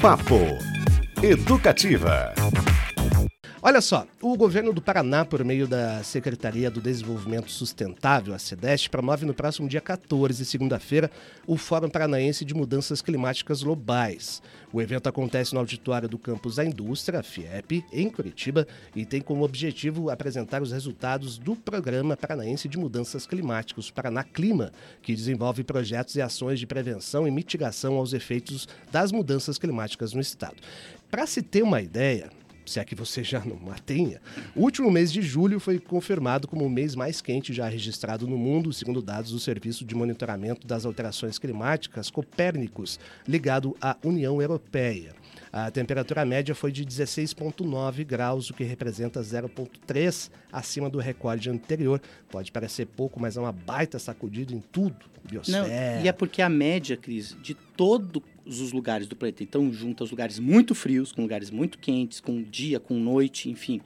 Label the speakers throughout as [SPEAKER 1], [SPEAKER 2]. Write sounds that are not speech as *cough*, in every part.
[SPEAKER 1] Papo Educativa.
[SPEAKER 2] Olha só, o governo do Paraná, por meio da Secretaria do Desenvolvimento Sustentável, a SEDEST, promove no próximo dia 14, segunda-feira, o Fórum Paranaense de Mudanças Climáticas Globais. O evento acontece no auditório do Campus da Indústria, FIEP, em Curitiba, e tem como objetivo apresentar os resultados do Programa Paranaense de Mudanças Climáticas, Paraná Clima, que desenvolve projetos e ações de prevenção e mitigação aos efeitos das mudanças climáticas no estado. Para se ter uma ideia, se é que você já não a tenha, o último mês de julho foi confirmado como o mês mais quente já registrado no mundo, segundo dados do Serviço de Monitoramento das Alterações Climáticas, Copérnicos, ligado à União Europeia. A temperatura média foi de 16,9 graus, o que representa 0,3 acima do recorde anterior. Pode parecer pouco, mas é uma baita sacudida em tudo.
[SPEAKER 3] Biosfera. Não, e é porque a média, Cris, de todos os lugares do planeta, então junta os lugares muito frios com lugares muito quentes, com dia, com noite, enfim.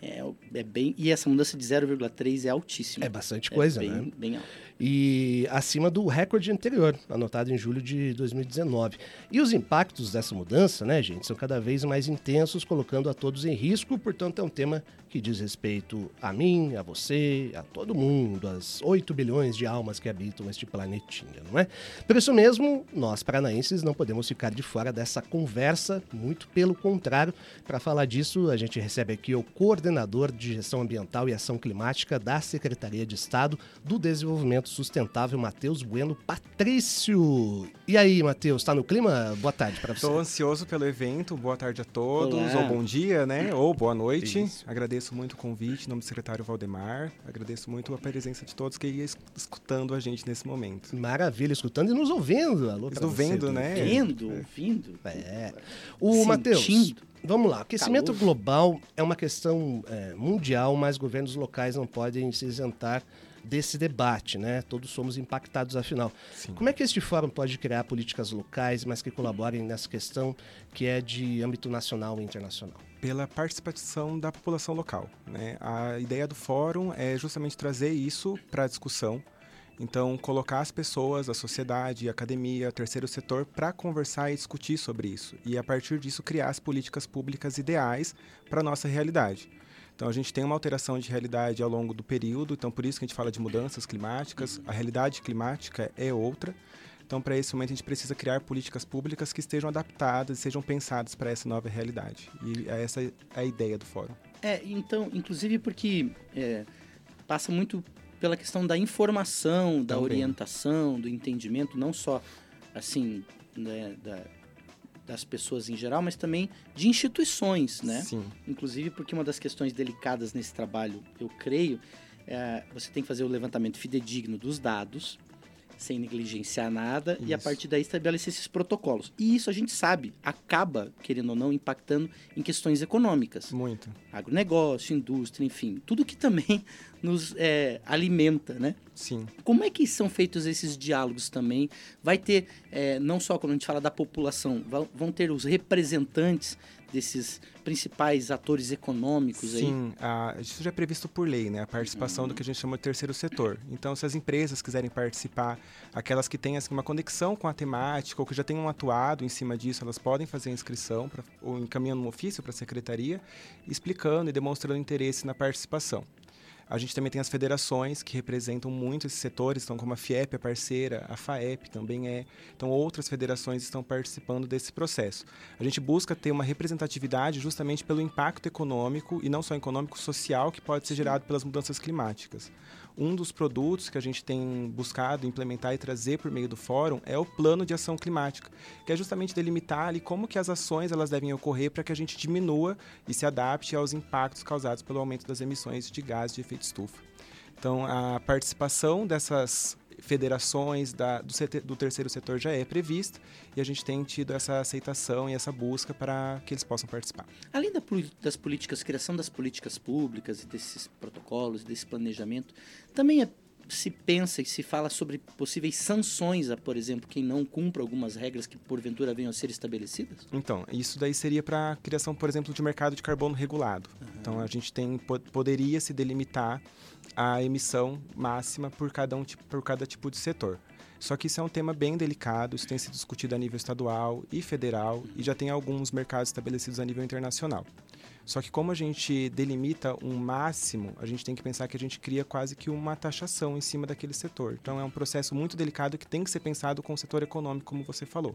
[SPEAKER 3] É, é bem. E essa mudança de 0,3 é altíssima.
[SPEAKER 2] É bastante coisa,
[SPEAKER 3] é
[SPEAKER 2] bem,
[SPEAKER 3] né? Bem alto.
[SPEAKER 2] E acima do recorde anterior, anotado em julho de 2019. E os impactos dessa mudança, né, gente, são cada vez mais intensos, colocando a todos em risco, portanto, é um tema que diz respeito a mim, a você, a todo mundo, às 8 bilhões de almas que habitam este planetinha, não é? Por isso mesmo, nós paranaenses não podemos ficar de fora dessa conversa, muito pelo contrário. Para falar disso, a gente recebe aqui o coordenador de gestão ambiental e ação climática da Secretaria de Estado do Desenvolvimento Sustentável, Matheus Bueno Patrício. E aí, Matheus, está no clima? Boa tarde para você.
[SPEAKER 4] Estou ansioso pelo evento. Boa tarde a todos, Olá. ou bom dia, né? Ou boa noite. Isso. Agradeço agradeço muito o convite em nome do secretário Valdemar. Agradeço muito a presença de todos que iam escutando a gente nesse momento.
[SPEAKER 2] Maravilha, escutando e nos ouvindo. Alô,
[SPEAKER 4] Estou vendo, né?
[SPEAKER 3] Vendo, é. ouvindo.
[SPEAKER 2] É. O Matheus. Vamos lá. Aquecimento Calor. global é uma questão é, mundial, mas governos locais não podem se isentar desse debate, né? Todos somos impactados, afinal. Sim. Como é que este fórum pode criar políticas locais, mas que colaborem nessa questão que é de âmbito nacional e internacional?
[SPEAKER 4] Pela participação da população local. Né? A ideia do fórum é justamente trazer isso para a discussão. Então, colocar as pessoas, a sociedade, a academia, o terceiro setor para conversar e discutir sobre isso. E, a partir disso, criar as políticas públicas ideais para a nossa realidade. Então a gente tem uma alteração de realidade ao longo do período, então por isso que a gente fala de mudanças climáticas, a realidade climática é outra. Então, para esse momento, a gente precisa criar políticas públicas que estejam adaptadas e sejam pensadas para essa nova realidade. E é essa a ideia do fórum.
[SPEAKER 3] É, então, inclusive porque é, passa muito pela questão da informação, da Também. orientação, do entendimento, não só assim né, da, das pessoas em geral, mas também de instituições, né?
[SPEAKER 4] Sim.
[SPEAKER 3] Inclusive porque uma das questões delicadas nesse trabalho, eu creio, é, você tem que fazer o levantamento fidedigno dos dados, sem negligenciar nada, isso. e a partir daí estabelecer esses protocolos. E isso a gente sabe, acaba, querendo ou não, impactando em questões econômicas.
[SPEAKER 4] Muito.
[SPEAKER 3] Agronegócio, indústria, enfim, tudo que também nos é, alimenta, né?
[SPEAKER 4] Sim.
[SPEAKER 3] Como é que são feitos esses diálogos também? Vai ter, é, não só quando a gente fala da população, vão ter os representantes desses principais atores econômicos
[SPEAKER 4] aí? Sim, a, isso já é previsto por lei, né? A participação uhum. do que a gente chama de terceiro setor. Então, se as empresas quiserem participar, aquelas que têm assim, uma conexão com a temática ou que já tenham atuado em cima disso, elas podem fazer a inscrição pra, ou encaminhando um ofício para a secretaria, explicando e demonstrando interesse na participação. A gente também tem as federações que representam muito esses setores, então como a FIEP é parceira, a FAEP também é. Então outras federações estão participando desse processo. A gente busca ter uma representatividade justamente pelo impacto econômico e não só econômico, social que pode ser gerado pelas mudanças climáticas um dos produtos que a gente tem buscado implementar e trazer por meio do fórum é o plano de ação climática, que é justamente delimitar ali como que as ações elas devem ocorrer para que a gente diminua e se adapte aos impactos causados pelo aumento das emissões de gases de efeito estufa. Então, a participação dessas federações da, do, do, terceiro setor já é prevista e a gente tem tido essa aceitação e essa busca para que eles possam participar.
[SPEAKER 3] Além da, das políticas, criação das políticas públicas e desses protocolos, desse planejamento, também é, se pensa e se fala sobre possíveis sanções a, por exemplo, quem não cumpra algumas regras que porventura venham a ser estabelecidas?
[SPEAKER 4] Então, isso daí seria para a criação, por exemplo, de mercado de carbono regulado. Uhum. Então, a gente tem poderia se delimitar a emissão máxima por cada, um, por cada tipo de setor. Só que isso é um tema bem delicado, isso tem sido discutido a nível estadual e federal e já tem alguns mercados estabelecidos a nível internacional. Só que como a gente delimita um máximo, a gente tem que pensar que a gente cria quase que uma taxação em cima daquele setor. Então é um processo muito delicado que tem que ser pensado com o setor econômico, como você falou.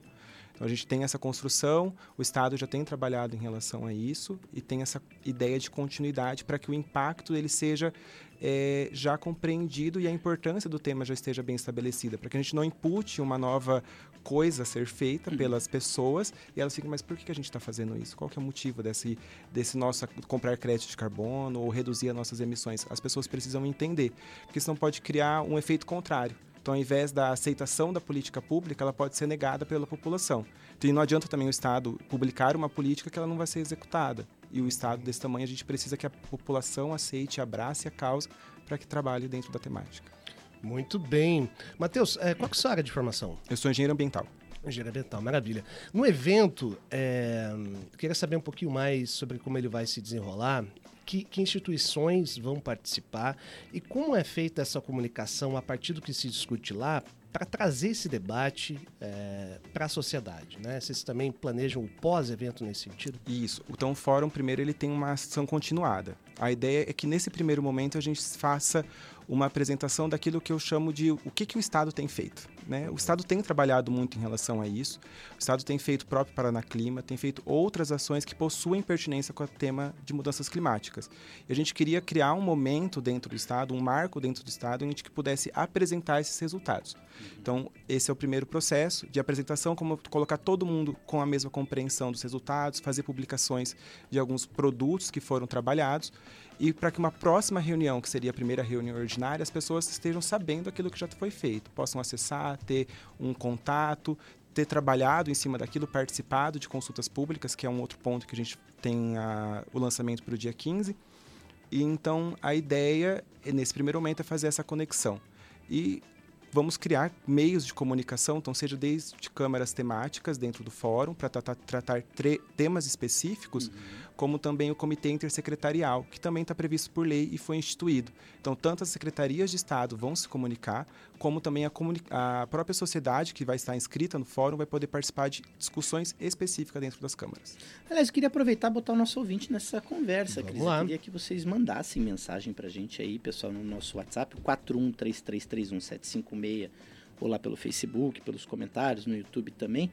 [SPEAKER 4] Então a gente tem essa construção, o Estado já tem trabalhado em relação a isso e tem essa ideia de continuidade para que o impacto ele seja é, já compreendido e a importância do tema já esteja bem estabelecida, para que a gente não impute uma nova coisa a ser feita uhum. pelas pessoas e elas ficam, mas por que a gente está fazendo isso? Qual que é o motivo desse, desse nosso comprar crédito de carbono ou reduzir as nossas emissões? As pessoas precisam entender, porque senão pode criar um efeito contrário. Então, ao invés da aceitação da política pública, ela pode ser negada pela população. Então, e não adianta também o Estado publicar uma política que ela não vai ser executada. E o Estado desse tamanho, a gente precisa que a população aceite, abrace a causa para que trabalhe dentro da temática.
[SPEAKER 2] Muito bem. Matheus, é, qual é a sua área de formação?
[SPEAKER 4] Eu sou engenheiro ambiental.
[SPEAKER 2] Engenheiro ambiental, maravilha. No evento, é, queria saber um pouquinho mais sobre como ele vai se desenrolar que, que, instituições vão participar e como é feita essa comunicação a partir do que se discute lá para trazer esse debate é, para a sociedade, né? Vocês também planejam o pós-evento nesse sentido?
[SPEAKER 4] Isso. Então, o fórum primeiro ele tem uma ação continuada. A ideia é que nesse primeiro momento a gente faça uma apresentação daquilo que eu chamo de o que, que o Estado tem feito. Né? O Estado tem trabalhado muito em relação a isso. O Estado tem feito o próprio Paraná Clima, tem feito outras ações que possuem pertinência com o tema de mudanças climáticas. E a gente queria criar um momento dentro do Estado, um marco dentro do Estado, em que pudesse apresentar esses resultados. Então, esse é o primeiro processo de apresentação, como colocar todo mundo com a mesma compreensão dos resultados, fazer publicações de alguns produtos que foram trabalhados e para que uma próxima reunião, que seria a primeira reunião ordinária, as pessoas estejam sabendo aquilo que já foi feito, possam acessar, ter um contato, ter trabalhado em cima daquilo, participado de consultas públicas, que é um outro ponto que a gente tem a, o lançamento para o dia 15. E então a ideia, nesse primeiro momento, é fazer essa conexão. E vamos criar meios de comunicação, então seja desde câmaras temáticas dentro do fórum para tratar, tratar temas específicos, uhum. Como também o comitê intersecretarial, que também está previsto por lei e foi instituído. Então, tanto as secretarias de Estado vão se comunicar, como também a, a própria sociedade que vai estar inscrita no fórum vai poder participar de discussões específicas dentro das câmaras.
[SPEAKER 3] Aliás, eu queria aproveitar e botar o nosso ouvinte nessa conversa, Vamos Cris. Lá. Eu queria que vocês mandassem mensagem para a gente aí, pessoal, no nosso WhatsApp, 413331756 ou lá pelo Facebook, pelos comentários, no YouTube também.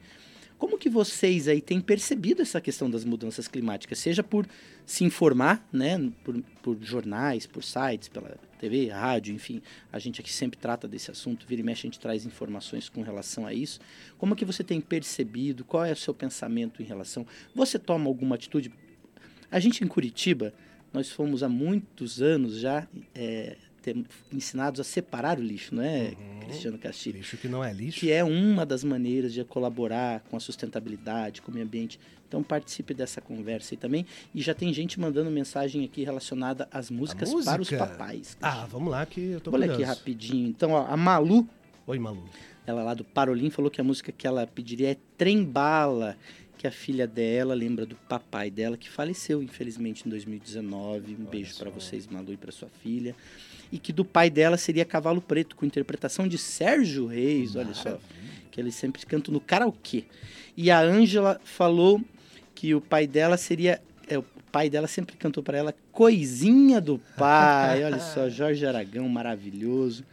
[SPEAKER 3] Como que vocês aí têm percebido essa questão das mudanças climáticas? Seja por se informar, né, por, por jornais, por sites, pela TV, rádio, enfim, a gente aqui sempre trata desse assunto, vira e mexe a gente traz informações com relação a isso. Como que você tem percebido? Qual é o seu pensamento em relação? Você toma alguma atitude? A gente em Curitiba, nós fomos há muitos anos já é, ter, ensinados a separar o lixo, não é, uhum. Cristiano Castilho?
[SPEAKER 2] Lixo que não é lixo.
[SPEAKER 3] Que é uma das maneiras de colaborar com a sustentabilidade, com o meio ambiente. Então participe dessa conversa aí também. E já tem gente mandando mensagem aqui relacionada às músicas música? para os papais.
[SPEAKER 2] Ah, vamos lá que eu tô
[SPEAKER 3] Olha aqui rapidinho. Então, ó, a Malu.
[SPEAKER 2] Oi, Malu.
[SPEAKER 3] Ela lá do Parolim falou que a música que ela pediria é Trembala que a filha dela lembra do papai dela que faleceu infelizmente em 2019. Um Olha beijo para vocês, Malu, e para sua filha e que do pai dela seria Cavalo Preto, com interpretação de Sérgio Reis, olha só, que eles sempre cantam no karaokê. E a Ângela falou que o pai dela seria é, o pai dela sempre cantou para ela Coisinha do Pai. *laughs* Olha só, Jorge Aragão, maravilhoso.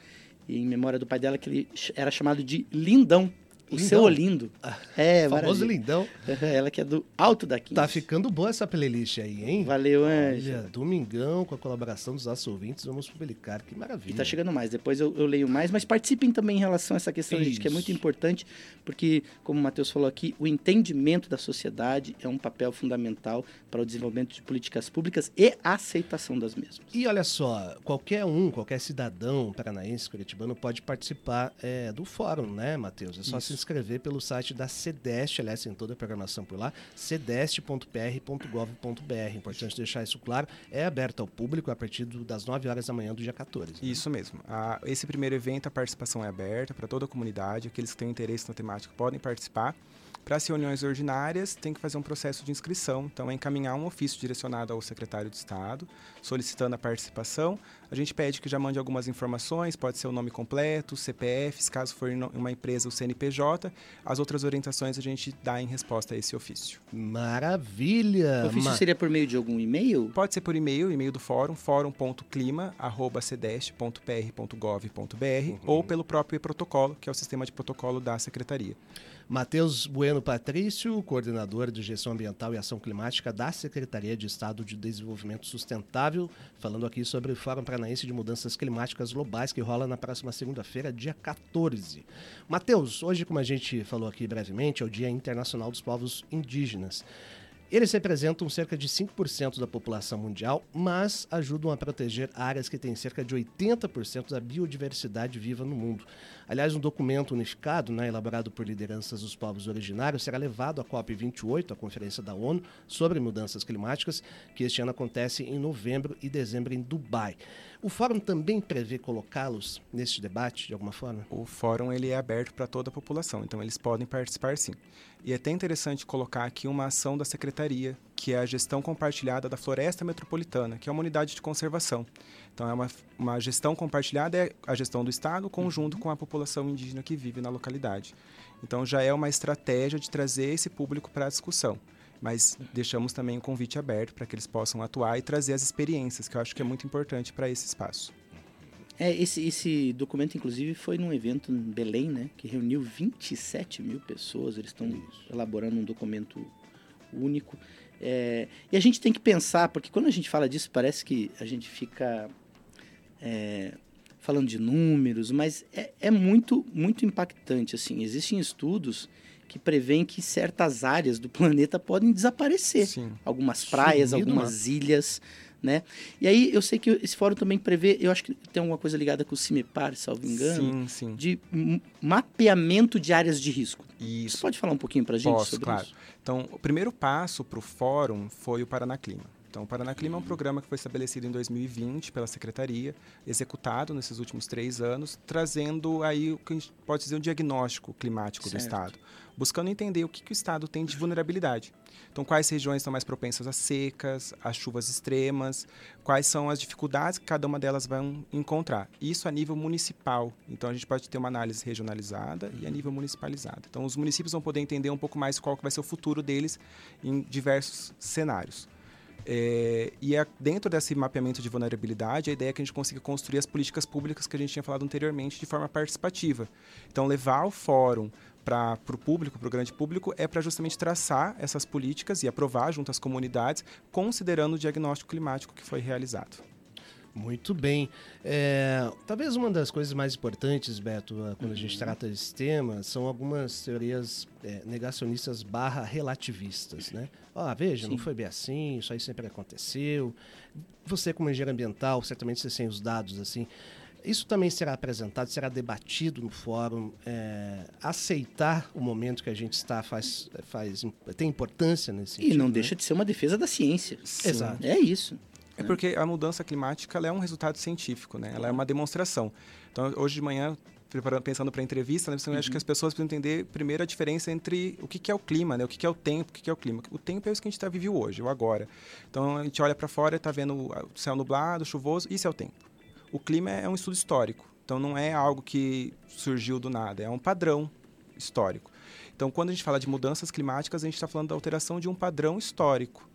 [SPEAKER 3] E em memória do pai dela, que ele era chamado de Lindão. O Lindão. seu Olindo.
[SPEAKER 2] Ah, é, famoso maravilha. Lindão. *laughs*
[SPEAKER 3] Ela que é do Alto da 15.
[SPEAKER 2] Tá ficando boa essa playlist aí, hein?
[SPEAKER 3] Valeu, Ângela.
[SPEAKER 2] Domingão, com a colaboração dos nossos ouvintes, vamos publicar. Que maravilha.
[SPEAKER 3] E tá chegando mais. Depois eu, eu leio mais, mas participem também em relação a essa questão, Isso. gente, que é muito importante, porque, como o Matheus falou aqui, o entendimento da sociedade é um papel fundamental para o desenvolvimento de políticas públicas e a aceitação das mesmas.
[SPEAKER 2] E olha só, qualquer um, qualquer cidadão paranaense, curitibano, pode participar é, do fórum, né, Matheus? É só Isso. se inscrever pelo site da CEDEST, aliás, tem toda a programação por lá, cedeste.pr.gov.br. Importante deixar isso claro. É aberto ao público a partir das 9 horas da manhã do dia 14. Né?
[SPEAKER 4] Isso mesmo. Esse primeiro evento, a participação é aberta para toda a comunidade. Aqueles que têm interesse na temática podem participar. Para as reuniões ordinárias, tem que fazer um processo de inscrição, então é encaminhar um ofício direcionado ao secretário de Estado, solicitando a participação. A gente pede que já mande algumas informações, pode ser o nome completo, CPFs, caso for uma empresa, o CNPJ. As outras orientações a gente dá em resposta a esse ofício.
[SPEAKER 2] Maravilha!
[SPEAKER 3] O ofício Ma... seria por meio de algum e-mail?
[SPEAKER 4] Pode ser por e-mail, e-mail do fórum, fórum.clima.cdeste.pr.gov.br uhum. ou pelo próprio protocolo, que é o sistema de protocolo da secretaria.
[SPEAKER 2] Matheus Bueno Patrício, coordenador de Gestão Ambiental e Ação Climática da Secretaria de Estado de Desenvolvimento Sustentável, falando aqui sobre o Fórum Paranaense de Mudanças Climáticas Globais, que rola na próxima segunda-feira, dia 14. Matheus, hoje, como a gente falou aqui brevemente, é o Dia Internacional dos Povos Indígenas. Eles representam cerca de 5% da população mundial, mas ajudam a proteger áreas que têm cerca de 80% da biodiversidade viva no mundo. Aliás, um documento unificado, né, elaborado por lideranças dos povos originários, será levado à COP28, a Conferência da ONU sobre Mudanças Climáticas, que este ano acontece em novembro e dezembro em Dubai. O fórum também prevê colocá-los neste debate, de alguma forma?
[SPEAKER 4] O fórum ele é aberto para toda a população, então eles podem participar sim. E é até interessante colocar aqui uma ação da Secretaria, que é a gestão compartilhada da Floresta Metropolitana, que é uma unidade de conservação. Então, é uma, uma gestão compartilhada, é a gestão do Estado conjunto com a população indígena que vive na localidade. Então, já é uma estratégia de trazer esse público para a discussão mas deixamos também o convite aberto para que eles possam atuar e trazer as experiências, que eu acho que é muito importante para esse espaço.
[SPEAKER 3] É, esse, esse documento, inclusive, foi num evento em Belém, né? Que reuniu 27 mil pessoas. Eles estão elaborando um documento único. É, e a gente tem que pensar, porque quando a gente fala disso, parece que a gente fica é, falando de números, mas é, é, muito, muito impactante. Assim, existem estudos que prevêem que certas áreas do planeta podem desaparecer. Sim. Algumas praias, Sumido, algumas ilhas. Né? E aí eu sei que esse fórum também prevê, eu acho que tem alguma coisa ligada com o CIMEPAR, salvo engano,
[SPEAKER 4] sim, sim.
[SPEAKER 3] de mapeamento de áreas de risco.
[SPEAKER 4] Isso.
[SPEAKER 3] Você pode falar um pouquinho para a gente
[SPEAKER 4] Posso,
[SPEAKER 3] sobre
[SPEAKER 4] claro.
[SPEAKER 3] isso?
[SPEAKER 4] Então, o primeiro passo para o fórum foi o Paraná Clima. Então, o Paraná Clima é um programa que foi estabelecido em 2020 pela Secretaria, executado nesses últimos três anos, trazendo aí o que a gente pode dizer um diagnóstico climático certo. do Estado, buscando entender o que, que o Estado tem de vulnerabilidade. Então, quais regiões estão mais propensas a secas, a chuvas extremas, quais são as dificuldades que cada uma delas vai encontrar. Isso a nível municipal. Então, a gente pode ter uma análise regionalizada e a nível municipalizada. Então, os municípios vão poder entender um pouco mais qual que vai ser o futuro deles em diversos cenários. É, e é dentro desse mapeamento de vulnerabilidade, a ideia é que a gente consiga construir as políticas públicas que a gente tinha falado anteriormente de forma participativa. Então, levar o fórum para o público, para o grande público, é para justamente traçar essas políticas e aprovar junto às comunidades, considerando o diagnóstico climático que foi realizado.
[SPEAKER 2] Muito bem. É, talvez uma das coisas mais importantes, Beto, quando a gente uhum. trata desse tema, são algumas teorias é, negacionistas barra relativistas, né? Ah, veja, Sim. não foi bem assim, isso aí sempre aconteceu. Você, como engenheiro ambiental, certamente você tem os dados assim. Isso também será apresentado, será debatido no fórum. É, aceitar o momento que a gente está faz, faz tem importância nesse sentido.
[SPEAKER 3] E não
[SPEAKER 2] né?
[SPEAKER 3] deixa de ser uma defesa da ciência.
[SPEAKER 2] Sim. Exato.
[SPEAKER 3] É isso.
[SPEAKER 4] É porque a mudança climática é um resultado científico, né? Ela é uma demonstração. Então, hoje de manhã, pensando para a entrevista, né, uhum. acho que as pessoas precisam entender primeiro a diferença entre o que, que é o clima, né? O que, que é o tempo, o que, que é o clima. O tempo é isso que a gente está vivendo hoje, o agora. Então, a gente olha para fora e está vendo o céu nublado, chuvoso, isso é o tempo. O clima é um estudo histórico. Então, não é algo que surgiu do nada, é um padrão histórico. Então, quando a gente fala de mudanças climáticas, a gente está falando da alteração de um padrão histórico.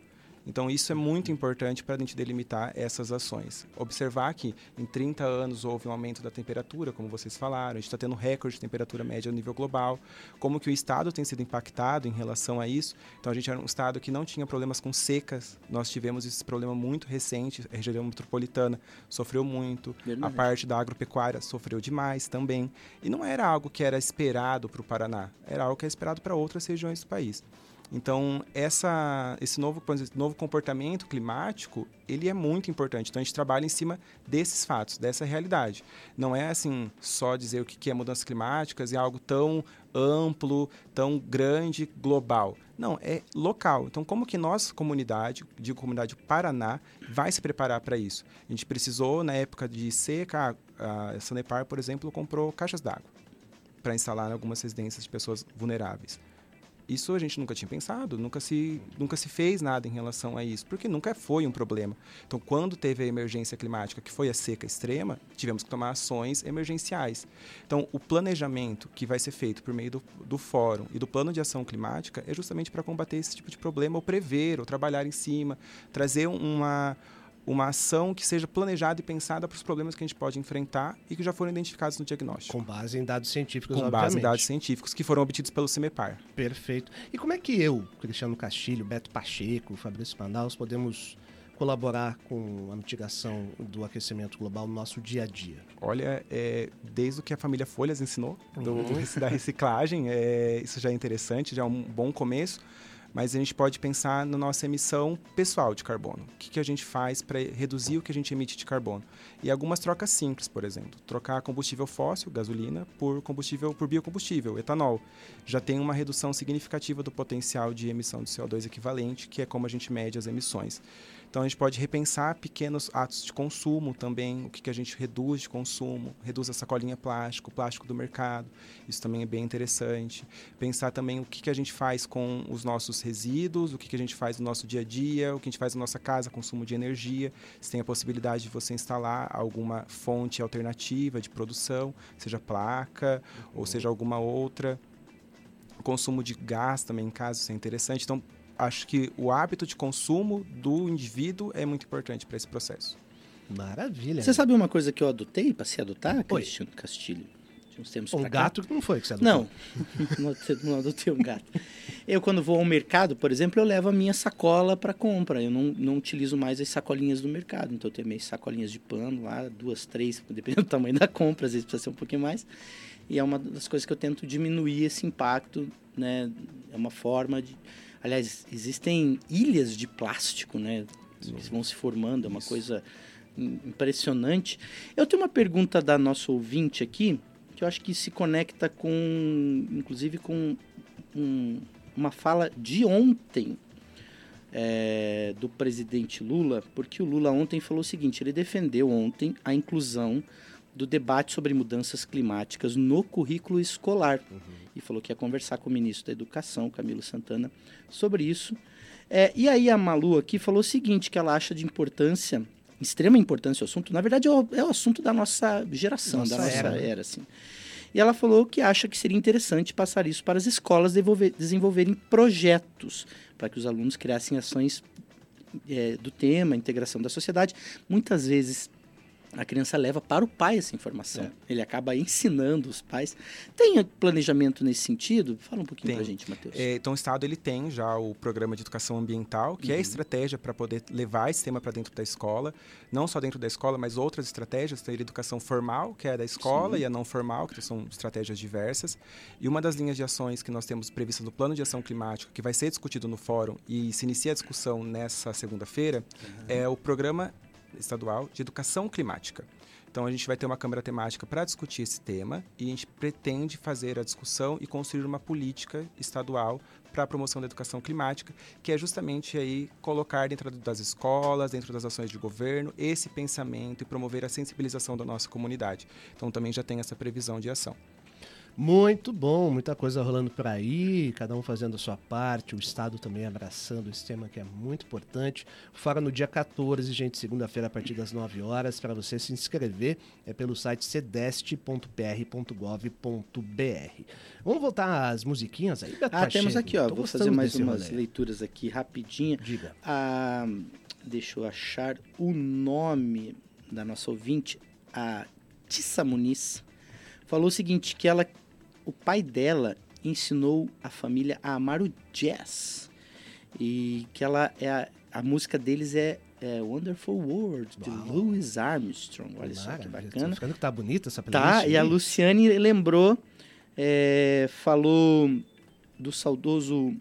[SPEAKER 4] Então, isso é muito importante para a gente delimitar essas ações. Observar que em 30 anos houve um aumento da temperatura, como vocês falaram, a gente está tendo recorde de temperatura média a nível global, como que o Estado tem sido impactado em relação a isso. Então, a gente era um Estado que não tinha problemas com secas, nós tivemos esse problema muito recente, a região metropolitana sofreu muito, Verdade. a parte da agropecuária sofreu demais também. E não era algo que era esperado para o Paraná, era algo que era esperado para outras regiões do país. Então, essa, esse novo, novo comportamento climático, ele é muito importante. Então, a gente trabalha em cima desses fatos, dessa realidade. Não é, assim, só dizer o que é mudanças climáticas e algo tão amplo, tão grande, global. Não, é local. Então, como que nós, comunidade, digo comunidade Paraná, vai se preparar para isso? A gente precisou, na época de seca, a Sanepar, por exemplo, comprou caixas d'água para instalar em algumas residências de pessoas vulneráveis. Isso a gente nunca tinha pensado, nunca se, nunca se fez nada em relação a isso, porque nunca foi um problema. Então, quando teve a emergência climática, que foi a seca extrema, tivemos que tomar ações emergenciais. Então, o planejamento que vai ser feito por meio do, do fórum e do plano de ação climática é justamente para combater esse tipo de problema, ou prever, ou trabalhar em cima, trazer uma uma ação que seja planejada e pensada para os problemas que a gente pode enfrentar e que já foram identificados no diagnóstico.
[SPEAKER 2] Com base em dados científicos,
[SPEAKER 4] Com
[SPEAKER 2] obviamente.
[SPEAKER 4] base em dados científicos que foram obtidos pelo CIMEPAR.
[SPEAKER 2] Perfeito. E como é que eu, Cristiano Castilho, Beto Pacheco, Fabrício Manaus, podemos colaborar com a mitigação do aquecimento global no nosso dia a dia?
[SPEAKER 4] Olha, é, desde o que a família Folhas ensinou, do, uhum. da reciclagem, é, isso já é interessante, já é um bom começo mas a gente pode pensar na nossa emissão pessoal de carbono. O que, que a gente faz para reduzir o que a gente emite de carbono? E algumas trocas simples, por exemplo, trocar combustível fóssil, gasolina, por combustível por biocombustível, etanol, já tem uma redução significativa do potencial de emissão de CO2 equivalente, que é como a gente mede as emissões. Então a gente pode repensar pequenos atos de consumo também, o que, que a gente reduz de consumo, reduz a sacolinha plástico, o plástico do mercado, isso também é bem interessante. Pensar também o que, que a gente faz com os nossos resíduos, o que, que a gente faz no nosso dia a dia, o que a gente faz na nossa casa, consumo de energia, se tem a possibilidade de você instalar alguma fonte alternativa de produção, seja placa uhum. ou seja alguma outra. O consumo de gás também em casa, isso é interessante. Então, acho que o hábito de consumo do indivíduo é muito importante para esse processo.
[SPEAKER 2] Maravilha.
[SPEAKER 3] Você sabe uma coisa que eu adotei, passei a adotar, Cristiano Castilho?
[SPEAKER 2] uns tempos Um gato que não foi que você
[SPEAKER 3] adotou. Não, *laughs* não adotei um gato. Eu, quando vou ao mercado, por exemplo, eu levo a minha sacola para compra. Eu não, não utilizo mais as sacolinhas do mercado. Então, eu tenho minhas sacolinhas de pano lá, duas, três, *laughs* dependendo do tamanho da compra, às vezes precisa ser um pouquinho mais. E é uma das coisas que eu tento diminuir esse impacto, né? É uma forma de Aliás, existem ilhas de plástico, né? Que vão se formando, é uma Isso. coisa impressionante. Eu tenho uma pergunta da nossa ouvinte aqui, que eu acho que se conecta com, inclusive, com um, uma fala de ontem é, do presidente Lula, porque o Lula ontem falou o seguinte: ele defendeu ontem a inclusão do debate sobre mudanças climáticas no currículo escolar. Uhum. E falou que ia conversar com o ministro da Educação, Camilo Santana, sobre isso. É, e aí a Malu aqui falou o seguinte, que ela acha de importância, extrema importância o assunto, na verdade é o, é o assunto da nossa geração, nossa da nossa era, era assim. E ela falou que acha que seria interessante passar isso para as escolas desenvolver, desenvolverem projetos para que os alunos criassem ações é, do tema, integração da sociedade. Muitas vezes a criança leva para o pai essa informação. É. Ele acaba ensinando os pais. Tem planejamento nesse sentido? Fala um pouquinho para a gente, Matheus.
[SPEAKER 4] É, então, o Estado ele tem já o programa de educação ambiental, que uhum. é a uhum. estratégia para poder levar esse tema para dentro da escola. Não só dentro da escola, mas outras estratégias. Tem a educação formal, que é a da escola, Sim. e a não formal, que são estratégias diversas. E uma das linhas de ações que nós temos prevista no Plano de Ação Climática, que vai ser discutido no fórum e se inicia a discussão nessa segunda-feira, uhum. é o programa estadual de educação climática. Então a gente vai ter uma câmara temática para discutir esse tema e a gente pretende fazer a discussão e construir uma política estadual para a promoção da educação climática, que é justamente aí colocar dentro das escolas, dentro das ações de governo, esse pensamento e promover a sensibilização da nossa comunidade. Então também já tem essa previsão de ação.
[SPEAKER 2] Muito bom, muita coisa rolando por aí, cada um fazendo a sua parte, o Estado também abraçando esse tema que é muito importante. Fora no dia 14, gente, segunda-feira, a partir das 9 horas, para você se inscrever é pelo site cedeste.pr.gov.br. Vamos voltar às musiquinhas aí,
[SPEAKER 3] Beto Ah, temos aqui, ó, Tô vou fazer mais umas rolê. leituras aqui rapidinho.
[SPEAKER 2] Diga.
[SPEAKER 3] Ah, deixa eu achar o nome da nossa ouvinte, a Tissa Muniz falou o seguinte, que ela o pai dela ensinou a família a amar o jazz. E que ela é a, a música deles é, é Wonderful World, de Louis Armstrong. Olha só que bacana.
[SPEAKER 2] Ficando que tá bonita essa
[SPEAKER 3] playlist. Tá, aí. e a Luciane lembrou, é, falou do saudoso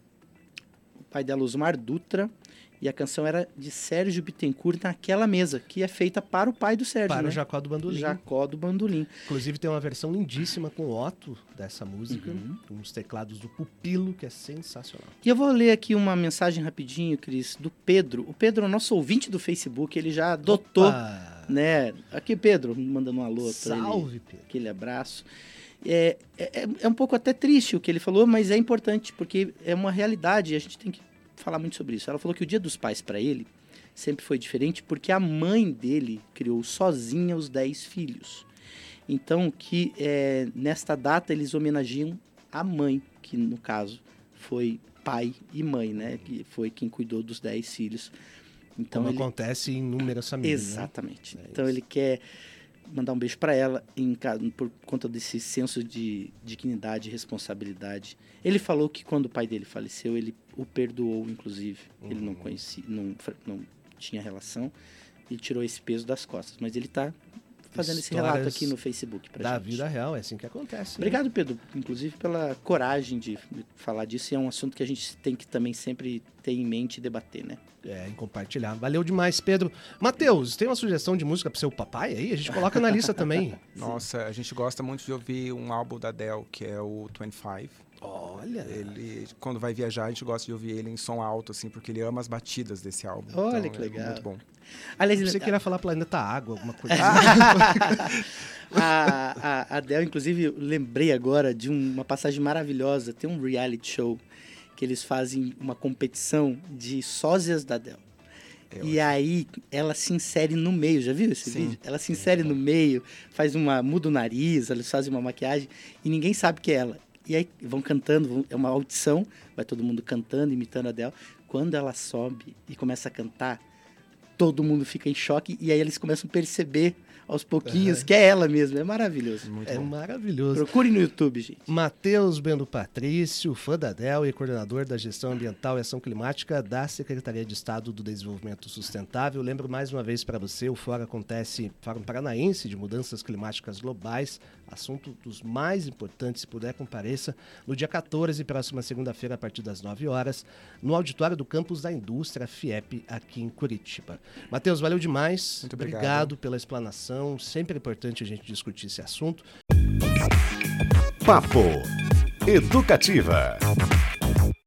[SPEAKER 3] pai dela, Osmar Dutra, e a canção era de Sérgio Bittencourt naquela mesa, que é feita para o pai do Sérgio.
[SPEAKER 2] Para
[SPEAKER 3] né?
[SPEAKER 2] o Jacó do Bandolim.
[SPEAKER 3] Jacó do Bandolim.
[SPEAKER 2] Inclusive tem uma versão lindíssima com o Otto dessa música, uhum. com os teclados do Pupilo, que é sensacional.
[SPEAKER 3] E eu vou ler aqui uma mensagem rapidinho, Cris, do Pedro. O Pedro é o nosso ouvinte do Facebook, ele já adotou. Opa! Né? Aqui, Pedro, mandando um alô
[SPEAKER 2] para ele.
[SPEAKER 3] Pedro. Aquele abraço. É, é, é um pouco até triste o que ele falou, mas é importante, porque é uma realidade e a gente tem que falar muito sobre isso. Ela falou que o Dia dos Pais para ele sempre foi diferente porque a mãe dele criou sozinha os 10 filhos. Então, que é, nesta data eles homenageiam a mãe, que no caso foi pai e mãe, né? Que foi quem cuidou dos 10 filhos.
[SPEAKER 2] Então Como ele... acontece em inúmeras famílias.
[SPEAKER 3] Né? Exatamente. Né? então ele quer mandar um beijo para ela em, por conta desse senso de dignidade e responsabilidade. Ele falou que quando o pai dele faleceu, ele o perdoou, inclusive. Uhum. Ele não uhum. conhecia, não, não tinha relação e tirou esse peso das costas. Mas ele está fazendo esse relato aqui no Facebook
[SPEAKER 2] pra da gente. vida real, é assim que acontece. Né?
[SPEAKER 3] Obrigado, né? Pedro, inclusive pela coragem de falar disso. E é um assunto que a gente tem que também sempre ter em mente e debater, né?
[SPEAKER 2] É, em compartilhar. Valeu demais, Pedro. Matheus, tem uma sugestão de música pro seu papai aí? A gente coloca na lista também. *laughs*
[SPEAKER 4] Nossa, a gente gosta muito de ouvir um álbum da Dell, que é o 25.
[SPEAKER 2] Olha.
[SPEAKER 4] Ele, quando vai viajar, a gente gosta de ouvir ele em som alto, assim, porque ele ama as batidas desse álbum.
[SPEAKER 3] Olha então, que é legal.
[SPEAKER 4] muito bom.
[SPEAKER 2] Aliás, você queria falar Planeta Água, alguma coisa assim. *laughs*
[SPEAKER 3] a, a Adele, inclusive, eu lembrei agora de uma passagem maravilhosa. Tem um reality show que eles fazem uma competição de sósias da Adele. É e aí ela se insere no meio, já viu esse Sim. vídeo? Ela se insere no meio, faz uma. muda o nariz, eles fazem uma maquiagem e ninguém sabe que é ela. E aí vão cantando, é uma audição, vai todo mundo cantando, imitando a Adele. Quando ela sobe e começa a cantar, todo mundo fica em choque e aí eles começam a perceber aos pouquinhos, que é ela mesmo. É maravilhoso.
[SPEAKER 2] Muito é bom. maravilhoso.
[SPEAKER 3] Procure no YouTube, gente.
[SPEAKER 2] Matheus Bendo Patrício, fã da DEL e coordenador da Gestão Ambiental e Ação Climática da Secretaria de Estado do Desenvolvimento Sustentável. Lembro mais uma vez para você, o Fórum acontece, Fórum Paranaense de Mudanças Climáticas Globais, assunto dos mais importantes, se puder compareça, no dia 14, próxima segunda-feira, a partir das 9 horas, no auditório do Campus da Indústria, FIEP, aqui em Curitiba. Matheus, valeu demais.
[SPEAKER 4] Muito obrigado.
[SPEAKER 2] obrigado pela explanação Sempre é importante a gente discutir esse assunto.
[SPEAKER 1] Papo Educativa.